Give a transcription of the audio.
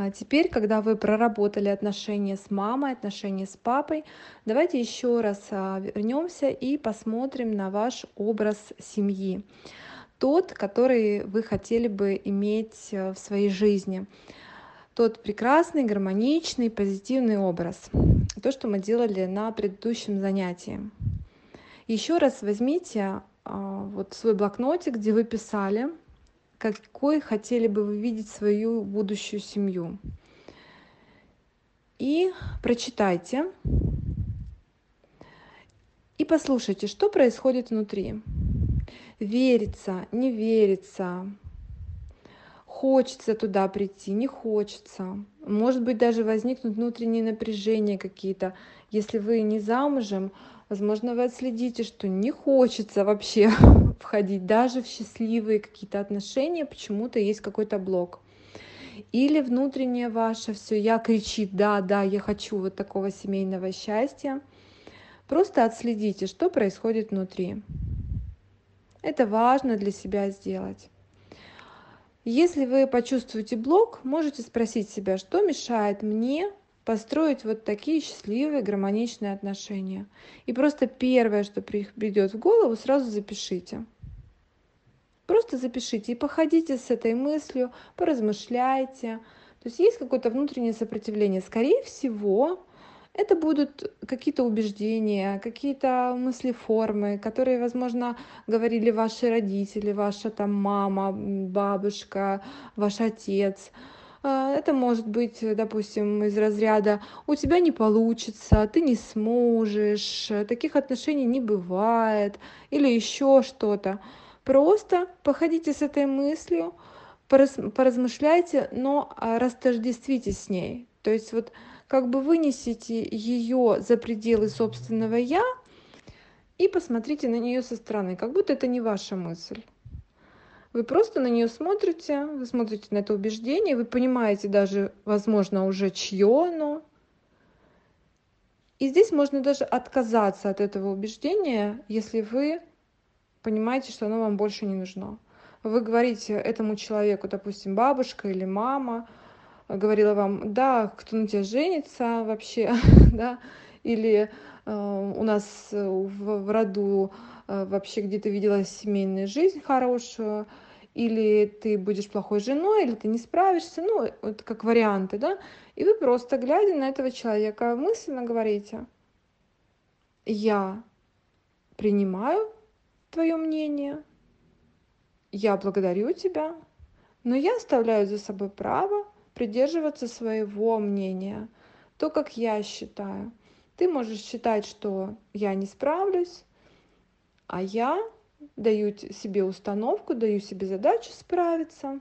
А теперь, когда вы проработали отношения с мамой, отношения с папой, давайте еще раз а, вернемся и посмотрим на ваш образ семьи. Тот, который вы хотели бы иметь э, в своей жизни. Тот прекрасный, гармоничный, позитивный образ. То, что мы делали на предыдущем занятии. Еще раз возьмите а, вот свой блокнотик, где вы писали какой хотели бы вы видеть свою будущую семью. И прочитайте и послушайте, что происходит внутри. Верится, не верится, хочется туда прийти, не хочется. Может быть, даже возникнут внутренние напряжения какие-то. Если вы не замужем, возможно, вы отследите, что не хочется вообще входить даже в счастливые какие-то отношения, почему-то есть какой-то блок. Или внутреннее ваше все, я кричит, да, да, я хочу вот такого семейного счастья. Просто отследите, что происходит внутри. Это важно для себя сделать. Если вы почувствуете блок, можете спросить себя, что мешает мне построить вот такие счастливые, гармоничные отношения. И просто первое, что придет в голову, сразу запишите. Просто запишите и походите с этой мыслью, поразмышляйте. То есть есть какое-то внутреннее сопротивление. Скорее всего, это будут какие-то убеждения, какие-то мысли формы, которые, возможно, говорили ваши родители, ваша там мама, бабушка, ваш отец. А, это может быть, допустим, из разряда «у тебя не получится», «ты не сможешь», «таких отношений не бывает» или еще что-то. Просто походите с этой мыслью, поразмышляйте, но а, растождествитесь с ней. То есть вот как бы вынесите ее за пределы собственного «я» и посмотрите на нее со стороны, как будто это не ваша мысль. Вы просто на нее смотрите, вы смотрите на это убеждение, вы понимаете даже, возможно, уже чье оно. И здесь можно даже отказаться от этого убеждения, если вы понимаете, что оно вам больше не нужно. Вы говорите этому человеку, допустим, бабушка или мама, говорила вам, да, кто на тебя женится вообще, да, или э, у нас в, в роду э, вообще где-то видела семейную жизнь хорошую, или ты будешь плохой женой, или ты не справишься, ну, вот как варианты, да, и вы просто, глядя на этого человека, мысленно говорите, я принимаю твое мнение, я благодарю тебя, но я оставляю за собой право придерживаться своего мнения, то, как я считаю. Ты можешь считать, что я не справлюсь, а я даю себе установку, даю себе задачу справиться.